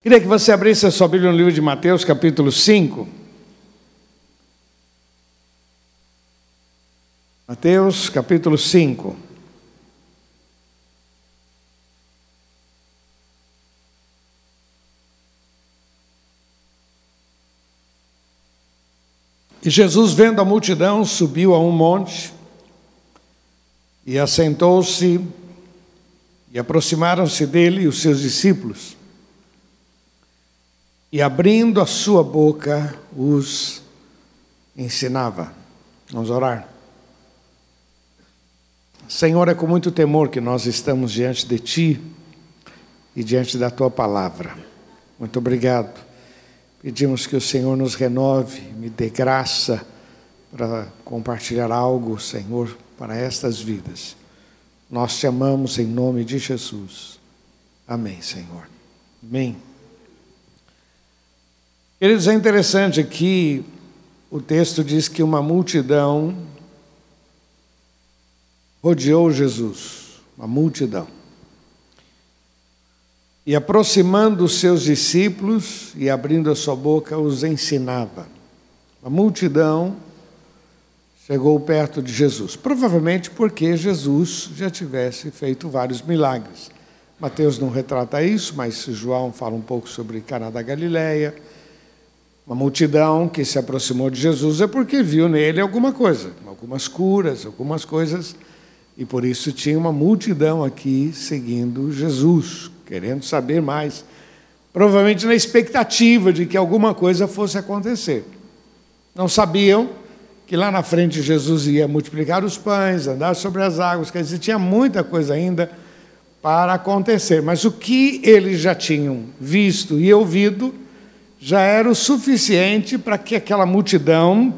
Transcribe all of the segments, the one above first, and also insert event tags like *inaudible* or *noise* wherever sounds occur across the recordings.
Queria que você abrisse a sua Bíblia no livro de Mateus, capítulo 5. Mateus, capítulo 5. E Jesus, vendo a multidão, subiu a um monte e assentou-se, e aproximaram-se dele os seus discípulos e abrindo a sua boca os ensinava. Vamos orar. Senhor, é com muito temor que nós estamos diante de Ti e diante da Tua palavra. Muito obrigado. Pedimos que o Senhor nos renove, me dê graça para compartilhar algo, Senhor, para estas vidas. Nós te amamos em nome de Jesus. Amém, Senhor. Amém. Queridos, é interessante que o texto diz que uma multidão rodeou Jesus, uma multidão. E aproximando os seus discípulos e abrindo a sua boca, os ensinava. A multidão chegou perto de Jesus, provavelmente porque Jesus já tivesse feito vários milagres. Mateus não retrata isso, mas João fala um pouco sobre Caná da Galileia uma multidão que se aproximou de Jesus é porque viu nele alguma coisa, algumas curas, algumas coisas, e por isso tinha uma multidão aqui seguindo Jesus, querendo saber mais, provavelmente na expectativa de que alguma coisa fosse acontecer. Não sabiam que lá na frente Jesus ia multiplicar os pães, andar sobre as águas, quer dizer, tinha muita coisa ainda para acontecer, mas o que eles já tinham visto e ouvido, já era o suficiente para que aquela multidão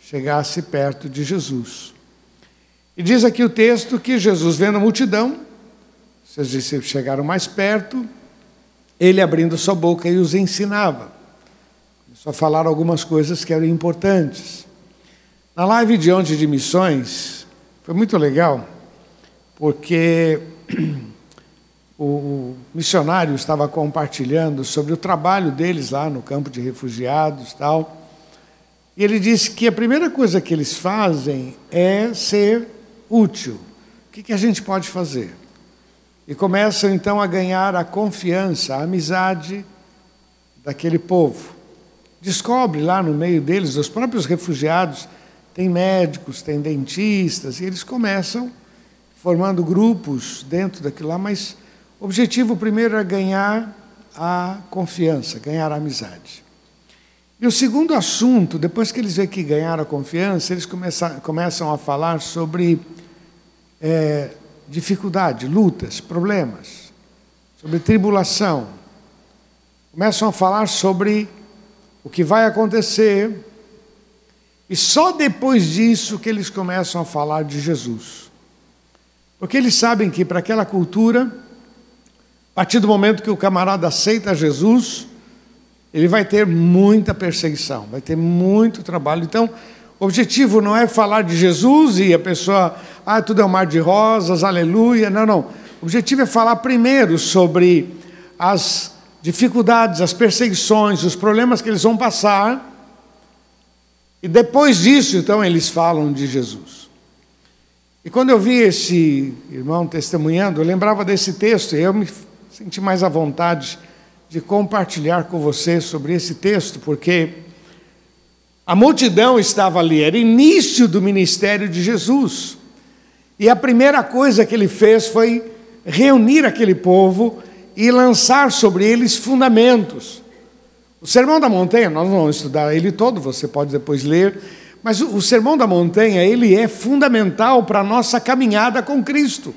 chegasse perto de Jesus. E diz aqui o texto que Jesus, vendo a multidão, seus discípulos chegaram mais perto, ele abrindo sua boca e os ensinava. Começou a falar algumas coisas que eram importantes. Na live de ontem de missões, foi muito legal, porque *clears throat* o missionário estava compartilhando sobre o trabalho deles lá no campo de refugiados tal. E ele disse que a primeira coisa que eles fazem é ser útil. O que, a gente pode fazer? E começam então a ganhar a confiança, a amizade daquele povo. Descobre lá no meio deles, os próprios refugiados, tem médicos, tem dentistas, e eles começam formando grupos dentro daquilo lá, mas o objetivo primeiro é ganhar a confiança, ganhar a amizade. E o segundo assunto, depois que eles veem que ganharam a confiança, eles começam, começam a falar sobre é, dificuldade, lutas, problemas, sobre tribulação. Começam a falar sobre o que vai acontecer. E só depois disso que eles começam a falar de Jesus. Porque eles sabem que para aquela cultura, a partir do momento que o camarada aceita Jesus, ele vai ter muita perseguição, vai ter muito trabalho. Então, o objetivo não é falar de Jesus e a pessoa, ah, tudo é um mar de rosas, aleluia. Não, não. O objetivo é falar primeiro sobre as dificuldades, as perseguições, os problemas que eles vão passar. E depois disso, então, eles falam de Jesus. E quando eu vi esse irmão testemunhando, eu lembrava desse texto e eu me senti mais à vontade de compartilhar com você sobre esse texto, porque a multidão estava ali, era início do ministério de Jesus. E a primeira coisa que ele fez foi reunir aquele povo e lançar sobre eles fundamentos. O Sermão da Montanha, nós não vamos estudar ele todo, você pode depois ler, mas o Sermão da Montanha, ele é fundamental para a nossa caminhada com Cristo.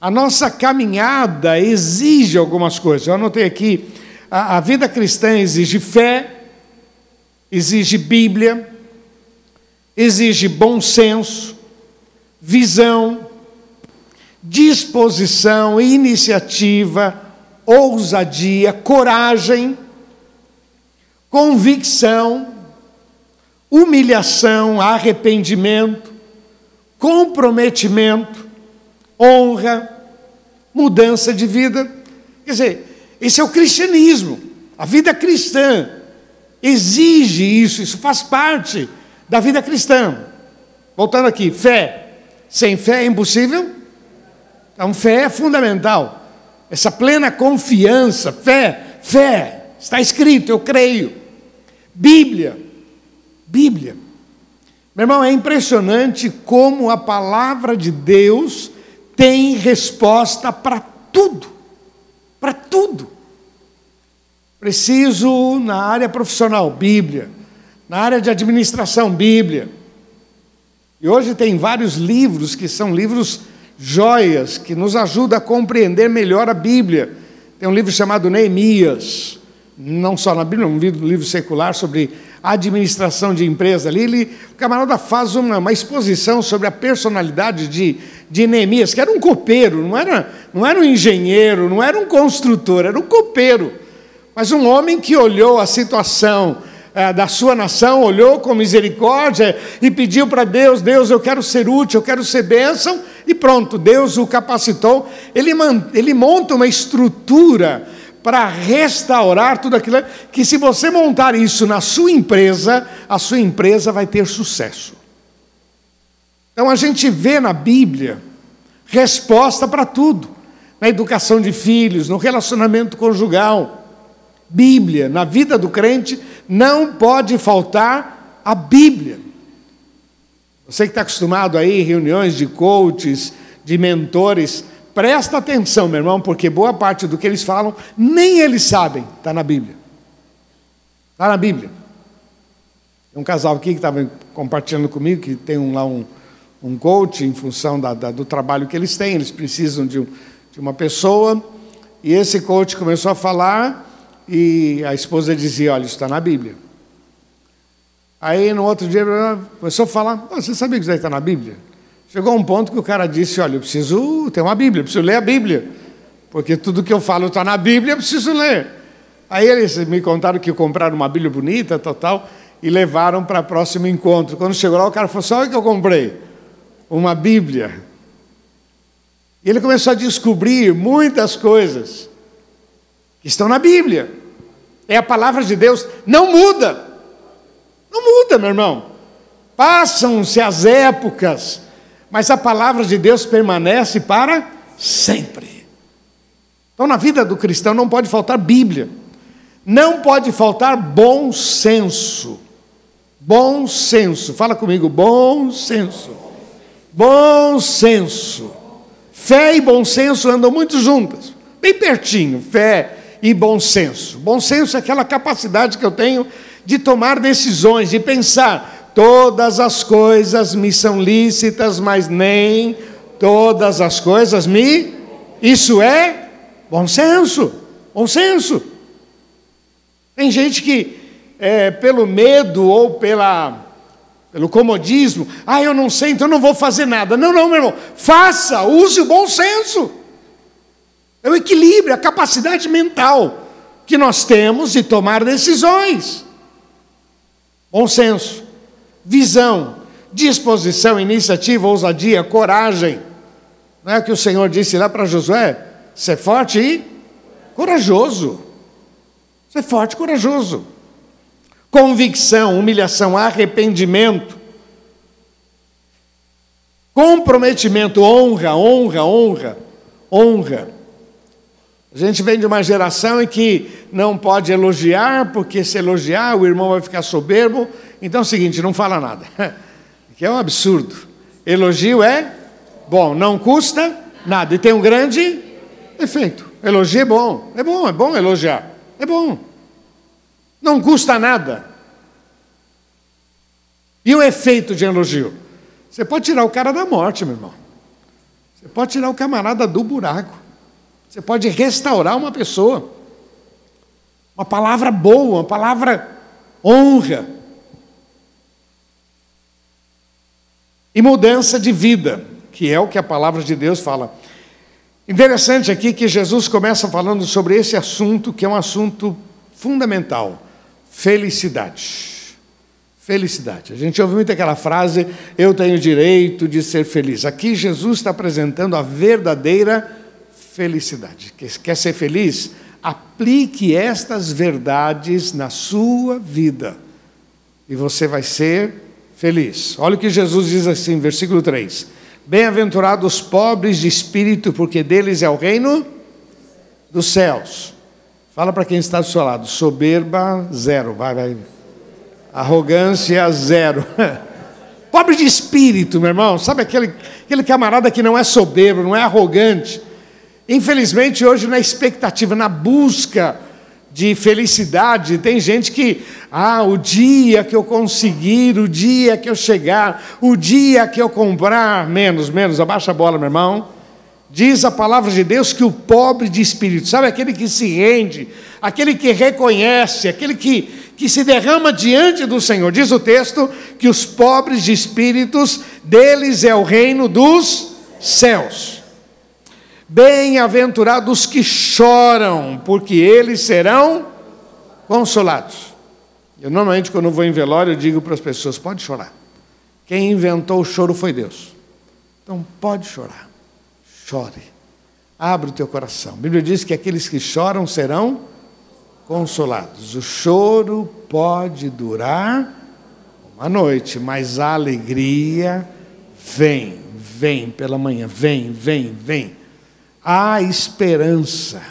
A nossa caminhada exige algumas coisas. Eu anotei aqui: a, a vida cristã exige fé, exige Bíblia, exige bom senso, visão, disposição, iniciativa, ousadia, coragem, convicção, humilhação, arrependimento, comprometimento, honra, mudança de vida. Quer dizer, Esse é o cristianismo. A vida cristã exige isso, isso faz parte da vida cristã. Voltando aqui, fé. Sem fé é impossível? Então, fé é fundamental. Essa plena confiança, fé, fé, está escrito, eu creio. Bíblia, Bíblia. Meu irmão, é impressionante como a palavra de Deus tem resposta para tudo. Para tudo. Preciso na área profissional, Bíblia. Na área de administração, Bíblia. E hoje tem vários livros que são livros joias que nos ajudam a compreender melhor a Bíblia. Tem um livro chamado Neemias, não só na Bíblia, um livro secular sobre administração de empresa ali. Ele, o camarada faz uma, uma exposição sobre a personalidade de, de Neemias, que era um copeiro, não era, não era um engenheiro, não era um construtor, era um copeiro. Mas um homem que olhou a situação é, da sua nação, olhou com misericórdia e pediu para Deus: Deus, eu quero ser útil, eu quero ser bênção, e pronto, Deus o capacitou. Ele, ele monta uma estrutura para restaurar tudo aquilo que, se você montar isso na sua empresa, a sua empresa vai ter sucesso. Então a gente vê na Bíblia resposta para tudo, na educação de filhos, no relacionamento conjugal. Bíblia, na vida do crente, não pode faltar a Bíblia. Você que está acostumado aí, reuniões de coaches, de mentores, presta atenção, meu irmão, porque boa parte do que eles falam, nem eles sabem, está na Bíblia. Está na Bíblia. Um casal aqui que estava compartilhando comigo, que tem um, lá um, um coach em função da, da, do trabalho que eles têm, eles precisam de, de uma pessoa, e esse coach começou a falar e a esposa dizia: Olha, isso está na Bíblia. Aí no outro dia começou a falar: Você sabia que isso está na Bíblia? Chegou um ponto que o cara disse: Olha, eu preciso ter uma Bíblia, eu preciso ler a Bíblia. Porque tudo que eu falo está na Bíblia, eu preciso ler. Aí eles me contaram que compraram uma Bíblia bonita, total, e levaram para o próximo encontro. Quando chegou lá, o cara falou: Sabe o que eu comprei? Uma Bíblia. E ele começou a descobrir muitas coisas que estão na Bíblia. É a palavra de Deus, não muda. Não muda, meu irmão. Passam-se as épocas, mas a palavra de Deus permanece para sempre. Então, na vida do cristão não pode faltar Bíblia, não pode faltar bom senso. Bom senso, fala comigo, bom senso. Bom senso. Fé e bom senso andam muito juntas, bem pertinho. Fé e bom senso. Bom senso é aquela capacidade que eu tenho de tomar decisões, de pensar, todas as coisas me são lícitas, mas nem todas as coisas me. Isso é bom senso. Bom senso. Tem gente que, é, pelo medo ou pela, pelo comodismo, ah, eu não sei, então não vou fazer nada. Não, não, meu irmão, faça, use o bom senso. É o equilíbrio, a capacidade mental que nós temos de tomar decisões. Bom senso, visão, disposição, iniciativa, ousadia, coragem. Não é o que o Senhor disse lá para Josué? Ser forte e corajoso. Ser forte e corajoso. Convicção, humilhação, arrependimento. Comprometimento, honra, honra, honra, honra. A gente vem de uma geração em que não pode elogiar, porque se elogiar o irmão vai ficar soberbo. Então é o seguinte, não fala nada. *laughs* Que é um absurdo. Elogio é bom, não custa nada e tem um grande efeito. Elogio é bom, é bom, é bom elogiar, é bom. Não custa nada. E o efeito de elogio? Você pode tirar o cara da morte, meu irmão. Você pode tirar o camarada do buraco. Você pode restaurar uma pessoa. Uma palavra boa, uma palavra honra. E mudança de vida, que é o que a palavra de Deus fala. Interessante aqui que Jesus começa falando sobre esse assunto, que é um assunto fundamental: felicidade. Felicidade. A gente ouve muito aquela frase: eu tenho direito de ser feliz. Aqui Jesus está apresentando a verdadeira felicidade. Quer ser feliz? Aplique estas verdades na sua vida e você vai ser feliz. Olha o que Jesus diz assim, versículo 3: Bem-aventurados os pobres de espírito, porque deles é o reino dos céus. Fala para quem está do seu lado: soberba, zero. Vai, vai. Arrogância, zero. *laughs* Pobre de espírito, meu irmão. Sabe aquele, aquele camarada que não é soberbo, não é arrogante. Infelizmente, hoje, na expectativa, na busca de felicidade, tem gente que, ah, o dia que eu conseguir, o dia que eu chegar, o dia que eu comprar, menos, menos, abaixa a bola, meu irmão. Diz a palavra de Deus que o pobre de espírito, sabe aquele que se rende, aquele que reconhece, aquele que, que se derrama diante do Senhor. Diz o texto que os pobres de espíritos, deles é o reino dos céus. Bem-aventurados que choram, porque eles serão consolados. Eu normalmente, quando vou em velório, eu digo para as pessoas: pode chorar. Quem inventou o choro foi Deus. Então pode chorar. Chore. Abre o teu coração. A Bíblia diz que aqueles que choram serão consolados. O choro pode durar uma noite, mas a alegria vem, vem pela manhã, vem, vem, vem. Há esperança.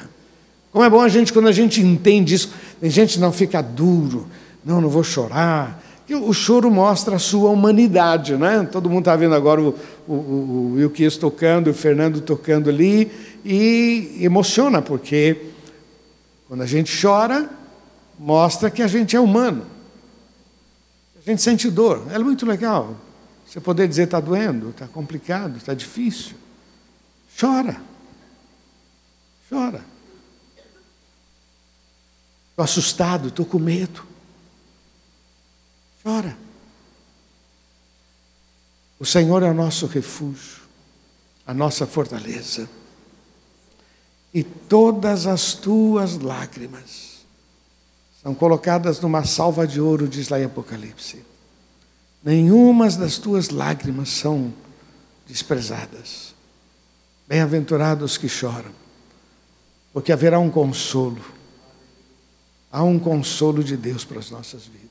Como é bom a gente, quando a gente entende isso, a gente não fica duro, não, não vou chorar, o choro mostra a sua humanidade, né? Todo mundo está vendo agora o, o, o Wilkes tocando, o Fernando tocando ali, e emociona, porque quando a gente chora, mostra que a gente é humano. A gente sente dor. É muito legal. Você poder dizer está doendo, está complicado, está difícil. Chora. Chora. Estou assustado, estou com medo. Ora, o Senhor é o nosso refúgio, a nossa fortaleza. E todas as tuas lágrimas são colocadas numa salva de ouro, diz lá em Apocalipse. Nenhumas das tuas lágrimas são desprezadas. Bem-aventurados que choram, porque haverá um consolo. Há um consolo de Deus para as nossas vidas.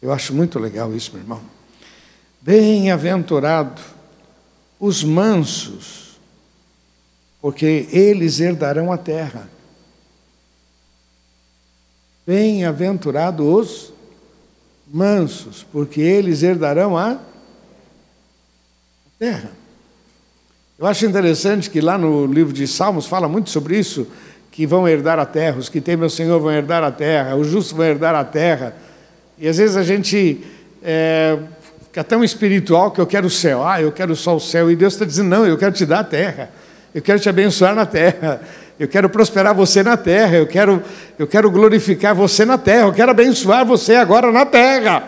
Eu acho muito legal isso, meu irmão. Bem-aventurado os mansos, porque eles herdarão a terra. Bem-aventurado os mansos, porque eles herdarão a terra. Eu acho interessante que lá no livro de Salmos fala muito sobre isso, que vão herdar a terra, os que temem o Senhor vão herdar a terra, os justos vão herdar a terra. E às vezes a gente é, fica tão espiritual que eu quero o céu. Ah, eu quero só o céu. E Deus está dizendo: não, eu quero te dar a terra. Eu quero te abençoar na terra. Eu quero prosperar você na terra. Eu quero, eu quero glorificar você na terra. Eu quero abençoar você agora na terra.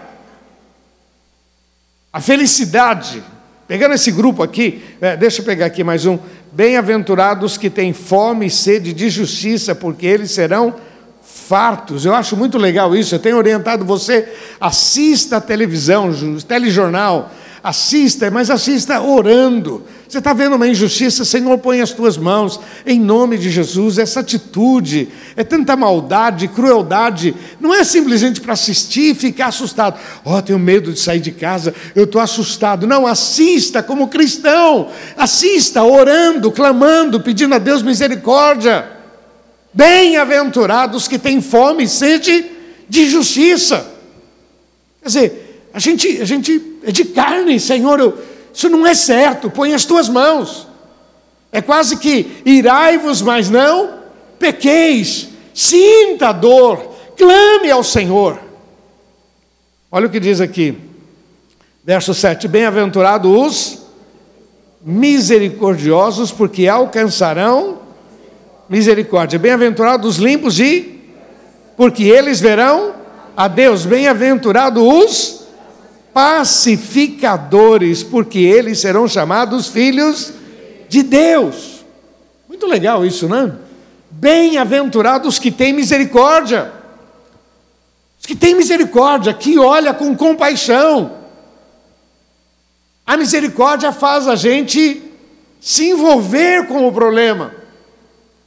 A felicidade. Pegando esse grupo aqui, é, deixa eu pegar aqui mais um. Bem-aventurados que têm fome e sede de justiça, porque eles serão fartos. Eu acho muito legal isso. Eu tenho orientado você, assista a televisão, telejornal, assista, mas assista orando. Você está vendo uma injustiça, Senhor, põe as tuas mãos, em nome de Jesus. Essa atitude é tanta maldade, crueldade, não é simplesmente para assistir e ficar assustado. Oh, tenho medo de sair de casa, eu estou assustado. Não, assista como cristão, assista orando, clamando, pedindo a Deus misericórdia. Bem-aventurados que têm fome e sede de justiça. Quer dizer, a gente, a gente é de carne, Senhor, eu, isso não é certo, põe as tuas mãos. É quase que irai-vos, mas não pequeis, sinta a dor, clame ao Senhor. Olha o que diz aqui, verso 7: Bem-aventurados os misericordiosos, porque alcançarão misericórdia. Bem-aventurados os limpos de, porque eles verão a Deus. Bem-aventurados os pacificadores, porque eles serão chamados filhos de Deus. Muito legal isso, não? Bem-aventurados que têm misericórdia. Os que têm misericórdia, que olha com compaixão. A misericórdia faz a gente se envolver com o problema.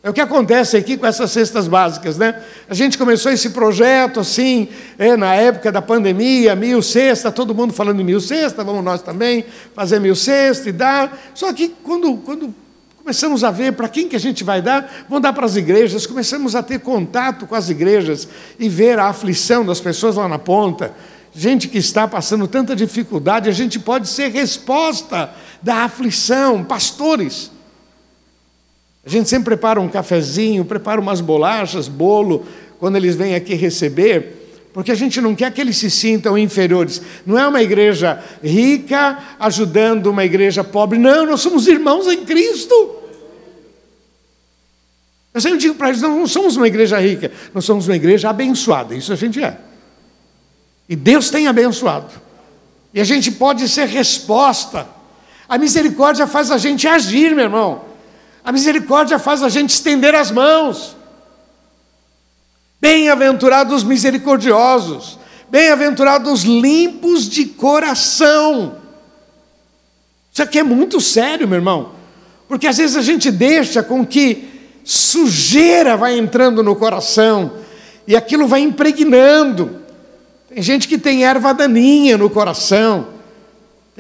É o que acontece aqui com essas cestas básicas, né? A gente começou esse projeto assim, é, na época da pandemia, mil cestas, todo mundo falando em mil cestas, vamos nós também fazer mil cestas e dar. Só que quando, quando começamos a ver para quem que a gente vai dar, vamos dar para as igrejas, começamos a ter contato com as igrejas e ver a aflição das pessoas lá na ponta. Gente que está passando tanta dificuldade, a gente pode ser resposta da aflição, pastores a gente sempre prepara um cafezinho, prepara umas bolachas, bolo, quando eles vêm aqui receber, porque a gente não quer que eles se sintam inferiores. Não é uma igreja rica ajudando uma igreja pobre, não, nós somos irmãos em Cristo. Eu sempre digo para eles: não, não somos uma igreja rica, nós somos uma igreja abençoada, isso a gente é. E Deus tem abençoado. E a gente pode ser resposta. A misericórdia faz a gente agir, meu irmão. A misericórdia faz a gente estender as mãos. Bem-aventurados os misericordiosos, bem-aventurados os limpos de coração. Isso aqui é muito sério, meu irmão, porque às vezes a gente deixa com que sujeira vai entrando no coração e aquilo vai impregnando. Tem gente que tem erva daninha no coração.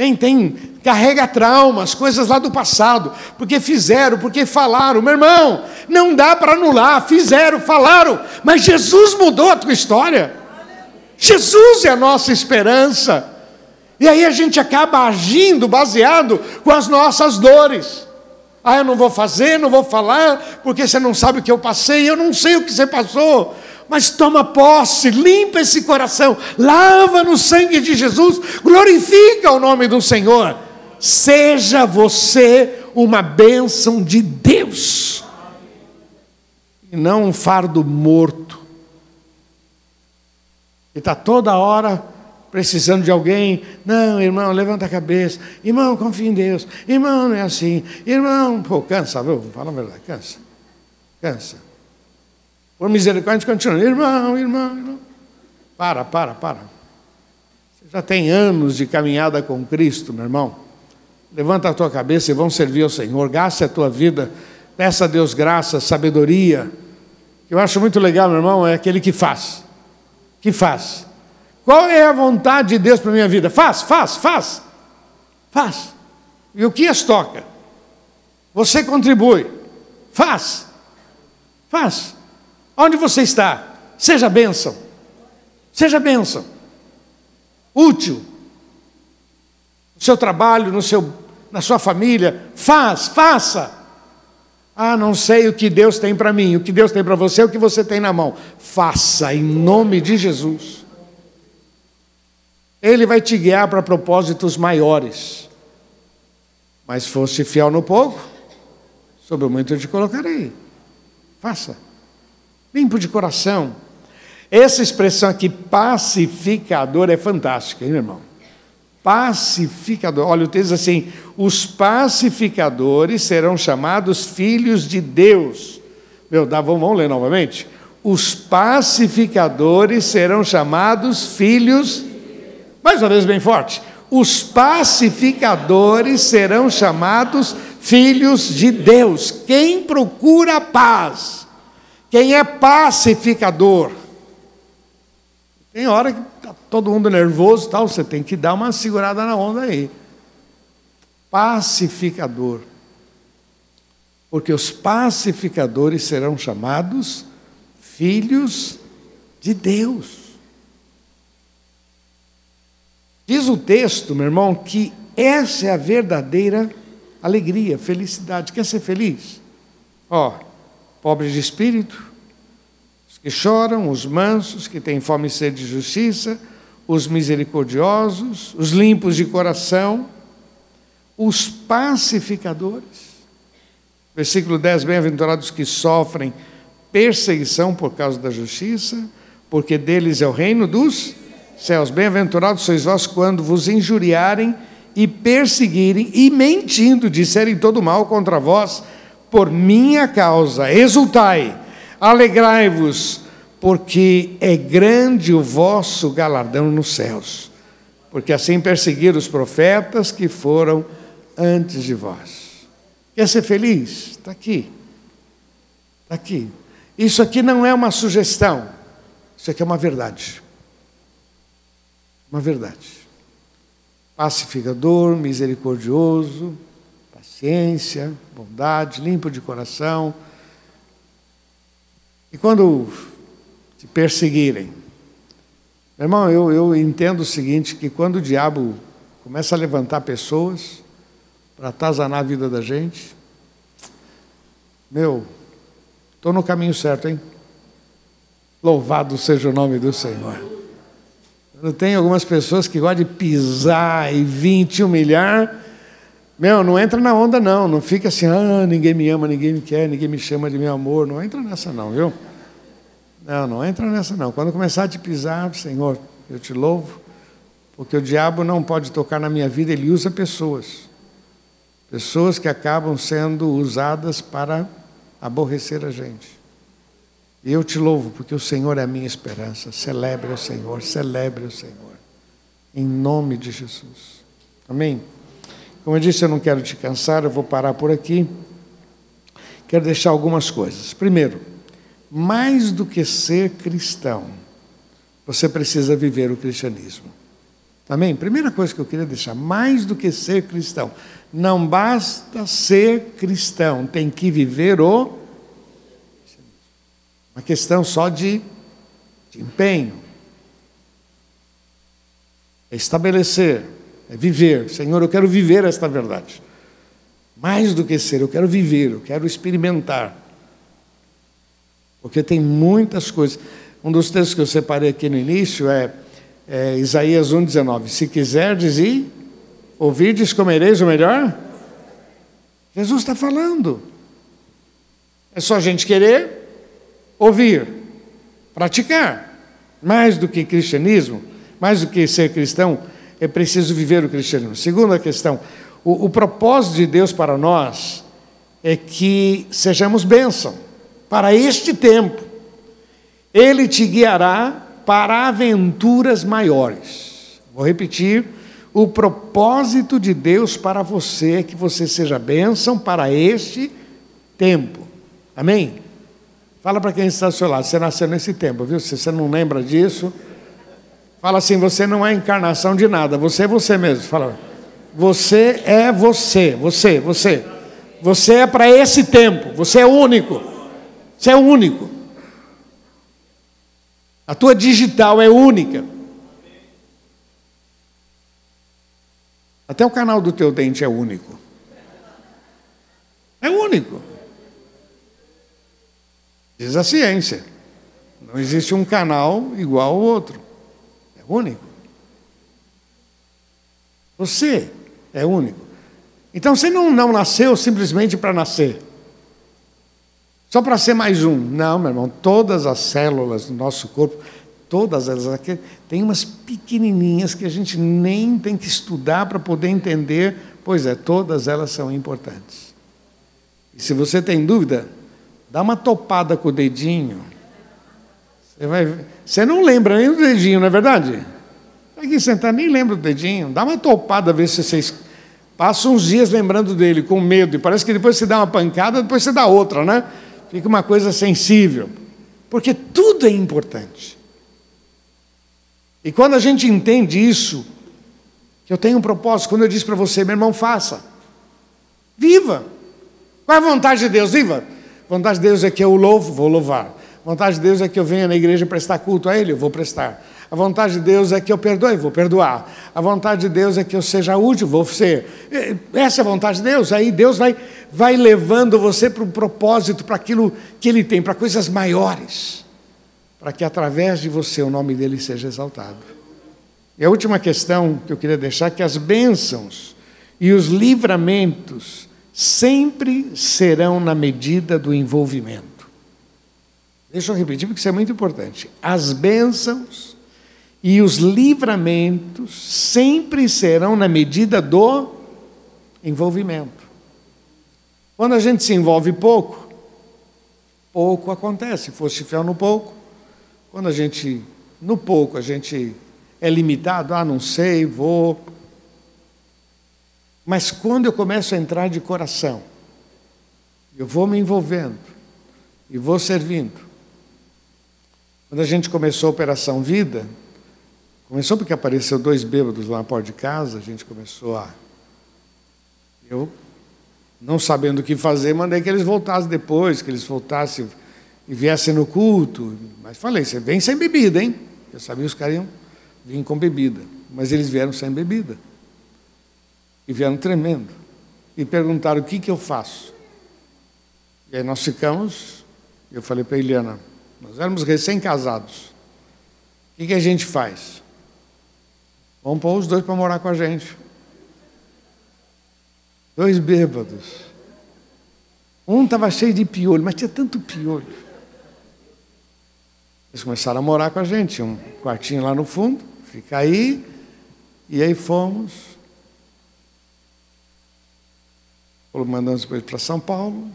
Tem, tem, carrega traumas, coisas lá do passado, porque fizeram, porque falaram. Meu irmão, não dá para anular, fizeram, falaram, mas Jesus mudou a tua história. Jesus é a nossa esperança. E aí a gente acaba agindo baseado com as nossas dores. Ah, eu não vou fazer, não vou falar, porque você não sabe o que eu passei, eu não sei o que você passou mas toma posse, limpa esse coração, lava no sangue de Jesus, glorifica o nome do Senhor. Seja você uma bênção de Deus, e não um fardo morto, que está toda hora precisando de alguém. Não, irmão, levanta a cabeça. Irmão, confia em Deus. Irmão, não é assim. Irmão, pô, cansa, viu? Fala a verdade, cansa. Cansa. Por misericórdia, continua. Irmão, irmão, irmão. Para, para, para. Você já tem anos de caminhada com Cristo, meu irmão. Levanta a tua cabeça e vamos servir ao Senhor. Gaste a tua vida. Peça a Deus graça, sabedoria. Eu acho muito legal, meu irmão, é aquele que faz. Que faz. Qual é a vontade de Deus para a minha vida? Faz, faz, faz. Faz. E o que as toca? Você contribui. Faz. Faz. Onde você está? Seja bênção. Seja bênção. Útil. No seu trabalho, no seu, na sua família. Faz, faça. Ah, não sei o que Deus tem para mim, o que Deus tem para você, o que você tem na mão. Faça em nome de Jesus. Ele vai te guiar para propósitos maiores. Mas fosse fiel no pouco, sobre o muito eu te colocarei. Faça limpo de coração. Essa expressão aqui, pacificador, é fantástica, hein, meu irmão? Pacificador. Olha, o texto diz assim: os pacificadores serão chamados filhos de Deus. Meu, dá, vamos, vamos ler novamente? Os pacificadores serão chamados filhos. Mais uma vez, bem forte. Os pacificadores serão chamados filhos de Deus. Quem procura paz quem é pacificador? Tem hora que está todo mundo nervoso tal, você tem que dar uma segurada na onda aí. Pacificador. Porque os pacificadores serão chamados filhos de Deus. Diz o texto, meu irmão, que essa é a verdadeira alegria, felicidade. Quer ser feliz? Ó, pobres de espírito, os que choram, os mansos, que têm fome e sede de justiça, os misericordiosos, os limpos de coração, os pacificadores. Versículo 10: Bem-aventurados que sofrem perseguição por causa da justiça, porque deles é o reino dos céus. Bem-aventurados sois vós quando vos injuriarem e perseguirem e mentindo disserem todo mal contra vós por minha causa. Exultai, alegrai-vos, porque é grande o vosso galardão nos céus. Porque assim perseguiram os profetas que foram antes de vós. Quer ser feliz? Está aqui. Está aqui. Isso aqui não é uma sugestão, isso aqui é uma verdade. Uma verdade. Pacificador, misericordioso, paciência, bondade, limpo de coração. E quando te perseguirem, meu irmão, eu, eu entendo o seguinte: que quando o diabo começa a levantar pessoas para atazanar a vida da gente, meu, estou no caminho certo, hein? Louvado seja o nome do Senhor. Quando tem algumas pessoas que gostam de pisar e vir te humilhar, meu, não entra na onda não, não fica assim, ah, ninguém me ama, ninguém me quer, ninguém me chama de meu amor, não entra nessa não, viu? Não, não entra nessa não. Quando começar a te pisar, Senhor, eu te louvo, porque o diabo não pode tocar na minha vida, ele usa pessoas. Pessoas que acabam sendo usadas para aborrecer a gente. E eu te louvo, porque o Senhor é a minha esperança. Celebre o Senhor, celebre o Senhor. Em nome de Jesus. Amém? Como eu disse, eu não quero te cansar, eu vou parar por aqui. Quero deixar algumas coisas. Primeiro, mais do que ser cristão, você precisa viver o cristianismo. Amém? Primeira coisa que eu queria deixar, mais do que ser cristão, não basta ser cristão, tem que viver o. Uma questão só de, de empenho. É estabelecer, é viver. Senhor, eu quero viver esta verdade. Mais do que ser, eu quero viver, eu quero experimentar. Porque tem muitas coisas. Um dos textos que eu separei aqui no início é, é Isaías 1,19. Se quiserdes ir Ouvides, comereis o melhor? Jesus está falando. É só a gente querer ouvir, praticar. Mais do que cristianismo, mais do que ser cristão, é preciso viver o cristianismo. Segunda questão, o, o propósito de Deus para nós é que sejamos bênção para este tempo. Ele te guiará para aventuras maiores. Vou repetir o propósito de Deus para você é que você seja bênção para este tempo. Amém? Fala para quem está ao seu lado, você nasceu nesse tempo, viu? Se você não lembra disso, fala assim: você não é encarnação de nada, você é você mesmo. Fala, você é você, você, você. Você é para esse tempo, você é único. Você é único. A tua digital é única. Até o canal do teu dente é único. É único. Diz a ciência. Não existe um canal igual ao outro. Único. Você é único. Então você não, não nasceu simplesmente para nascer. Só para ser mais um. Não, meu irmão, todas as células do nosso corpo todas elas aqui, tem umas pequenininhas que a gente nem tem que estudar para poder entender, pois é, todas elas são importantes. E se você tem dúvida, dá uma topada com o dedinho. Você, não lembra nem do dedinho, não é verdade? Aqui sentado, nem lembra do dedinho. Dá uma topada, ver se vocês passam uns dias lembrando dele, com medo. E parece que depois você dá uma pancada, depois você dá outra, né? Fica uma coisa sensível. Porque tudo é importante. E quando a gente entende isso, que eu tenho um propósito, quando eu disse para você, meu irmão, faça. Viva. Qual é a vontade de Deus? Viva. A vontade de Deus é que eu louvo, vou louvar. A vontade de Deus é que eu venha na igreja prestar culto a Ele, eu vou prestar. A vontade de Deus é que eu perdoe, vou perdoar. A vontade de Deus é que eu seja útil, vou ser. Essa é a vontade de Deus. Aí Deus vai, vai levando você para o propósito, para aquilo que Ele tem, para coisas maiores para que através de você o nome dele seja exaltado. E a última questão que eu queria deixar é que as bênçãos e os livramentos sempre serão na medida do envolvimento. Deixa eu repetir, porque isso é muito importante. As bênçãos e os livramentos sempre serão na medida do envolvimento. Quando a gente se envolve pouco, pouco acontece. Se fosse fiel no pouco, quando a gente, no pouco, a gente é limitado, ah, não sei, vou. Mas quando eu começo a entrar de coração, eu vou me envolvendo, e vou servindo. Quando a gente começou a Operação Vida, começou porque apareceu dois bêbados lá na porta de casa, a gente começou a. Eu, não sabendo o que fazer, mandei que eles voltassem depois, que eles voltassem e viessem no culto. Mas falei, você vem sem bebida, hein? Eu sabia que os caras iam vir com bebida. Mas eles vieram sem bebida. E vieram tremendo. E perguntaram o que, que eu faço. E aí nós ficamos, eu falei para a Eliana, nós éramos recém-casados. O que, que a gente faz? Vamos pôr os dois para morar com a gente. Dois bêbados. Um estava cheio de piolho, mas tinha tanto piolho. Eles começaram a morar com a gente, um quartinho lá no fundo, fica aí, e aí fomos. Mandamos para São Paulo,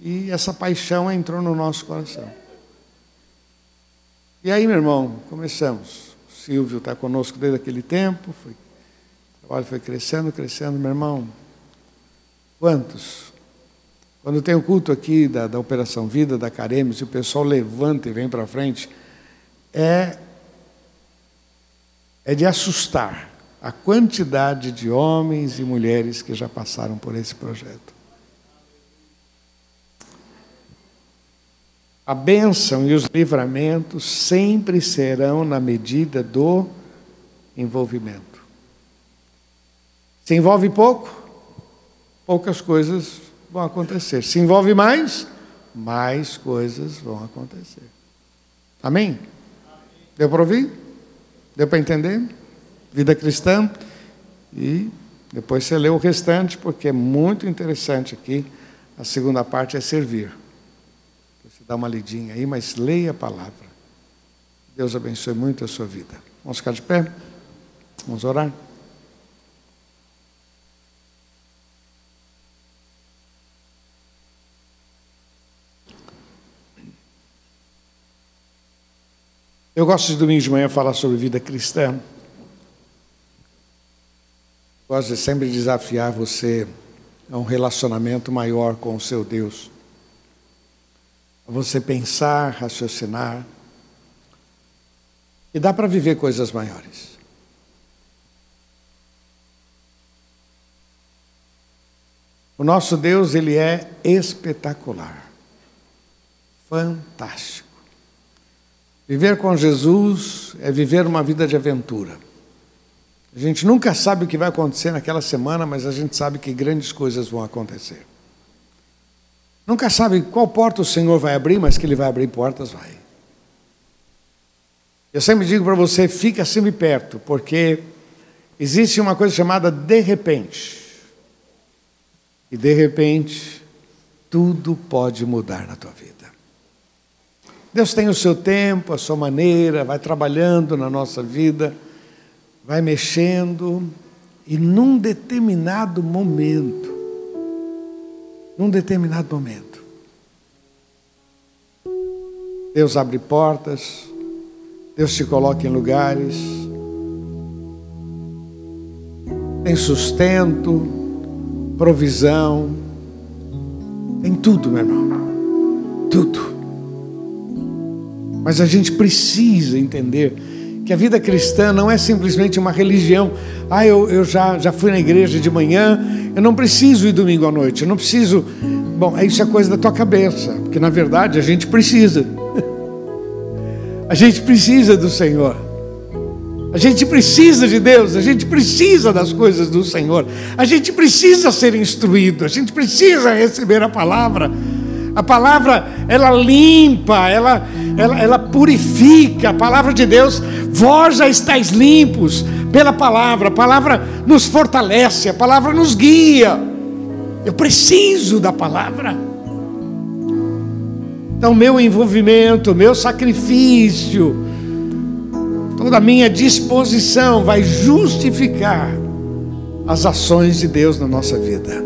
e essa paixão entrou no nosso coração. E aí, meu irmão, começamos. O Silvio está conosco desde aquele tempo, foi, o trabalho foi crescendo, crescendo, meu irmão. Quantos? Quando tem o culto aqui da, da Operação Vida, da Caremes, e o pessoal levanta e vem para frente, é, é de assustar a quantidade de homens e mulheres que já passaram por esse projeto. A bênção e os livramentos sempre serão na medida do envolvimento. Se envolve pouco, poucas coisas vão acontecer. Se envolve mais, mais coisas vão acontecer. Amém? Deu para ouvir? Deu para entender? Vida cristã. E depois você lê o restante, porque é muito interessante aqui. A segunda parte é servir dá uma lidinha aí, mas leia a palavra. Deus abençoe muito a sua vida. Vamos ficar de pé? Vamos orar? Eu gosto de domingo de manhã falar sobre vida cristã. Gosto de sempre desafiar você a um relacionamento maior com o seu Deus você pensar, raciocinar. E dá para viver coisas maiores. O nosso Deus, ele é espetacular. Fantástico. Viver com Jesus é viver uma vida de aventura. A gente nunca sabe o que vai acontecer naquela semana, mas a gente sabe que grandes coisas vão acontecer. Nunca sabe qual porta o Senhor vai abrir, mas que Ele vai abrir portas, vai. Eu sempre digo para você, fica sempre perto, porque existe uma coisa chamada de repente. E de repente, tudo pode mudar na tua vida. Deus tem o seu tempo, a sua maneira, vai trabalhando na nossa vida, vai mexendo, e num determinado momento, num determinado momento. Deus abre portas, Deus te coloca em lugares, tem sustento, provisão, tem tudo, meu irmão, tudo. Mas a gente precisa entender que a vida cristã não é simplesmente uma religião. Ah, eu, eu já, já fui na igreja de manhã, eu não preciso ir domingo à noite, eu não preciso. Bom, isso é coisa da tua cabeça, porque na verdade a gente precisa. *laughs* A gente precisa do Senhor. A gente precisa de Deus, a gente precisa das coisas do Senhor. A gente precisa ser instruído, a gente precisa receber a palavra. A palavra, ela limpa, ela, ela, ela purifica. A palavra de Deus, vós já estáis limpos pela palavra. A palavra nos fortalece, a palavra nos guia. Eu preciso da palavra. Então, meu envolvimento, meu sacrifício, toda a minha disposição vai justificar as ações de Deus na nossa vida.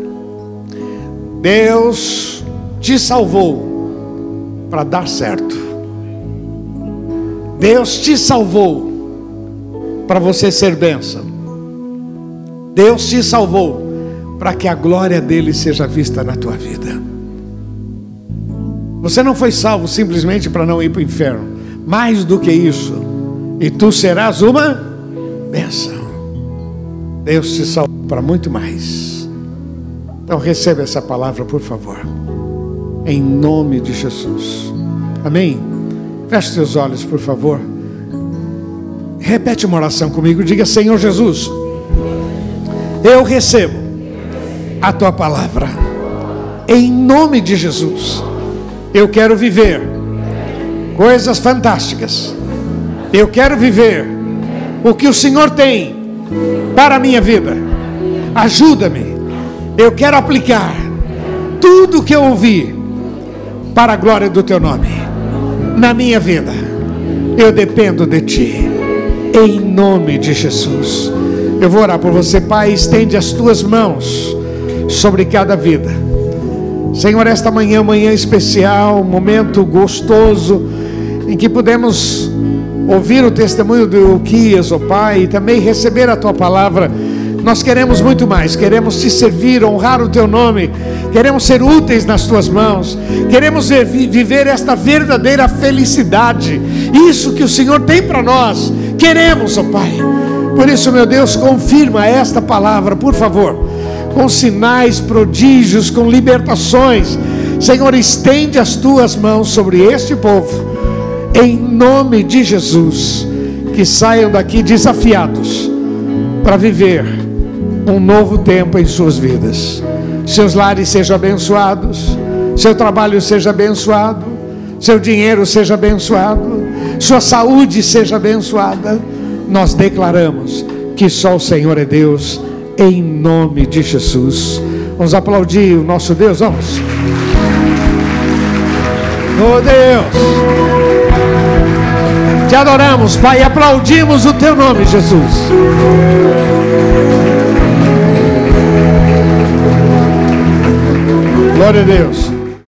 Deus te salvou para dar certo. Deus te salvou para você ser bênção. Deus te salvou para que a glória dele seja vista na tua vida. Você não foi salvo simplesmente para não ir para o inferno. Mais do que isso, e tu serás uma bênção. Deus te salvou para muito mais. Então receba essa palavra, por favor. Em nome de Jesus. Amém. Feche seus olhos, por favor. Repete uma oração comigo. Diga: Senhor Jesus, eu recebo a tua palavra. Em nome de Jesus. Eu quero viver coisas fantásticas. Eu quero viver o que o Senhor tem para a minha vida. Ajuda-me. Eu quero aplicar tudo o que eu ouvi para a glória do teu nome na minha vida. Eu dependo de ti. Em nome de Jesus. Eu vou orar por você, Pai. Estende as tuas mãos sobre cada vida. Senhor, esta manhã, manhã especial, um momento gostoso em que podemos ouvir o testemunho do Uquias, ó oh Pai, e também receber a tua palavra. Nós queremos muito mais, queremos te servir, honrar o teu nome, queremos ser úteis nas tuas mãos, queremos viver esta verdadeira felicidade, isso que o Senhor tem para nós, queremos, ó oh Pai. Por isso, meu Deus, confirma esta palavra, por favor. Com sinais, prodígios, com libertações. Senhor, estende as tuas mãos sobre este povo, em nome de Jesus, que saiam daqui desafiados para viver um novo tempo em suas vidas. Seus lares sejam abençoados, seu trabalho seja abençoado, seu dinheiro seja abençoado, sua saúde seja abençoada. Nós declaramos que só o Senhor é Deus em nome de Jesus. Vamos aplaudir o nosso Deus, vamos. Oh Deus, te adoramos, Pai, aplaudimos o teu nome, Jesus. Glória a Deus.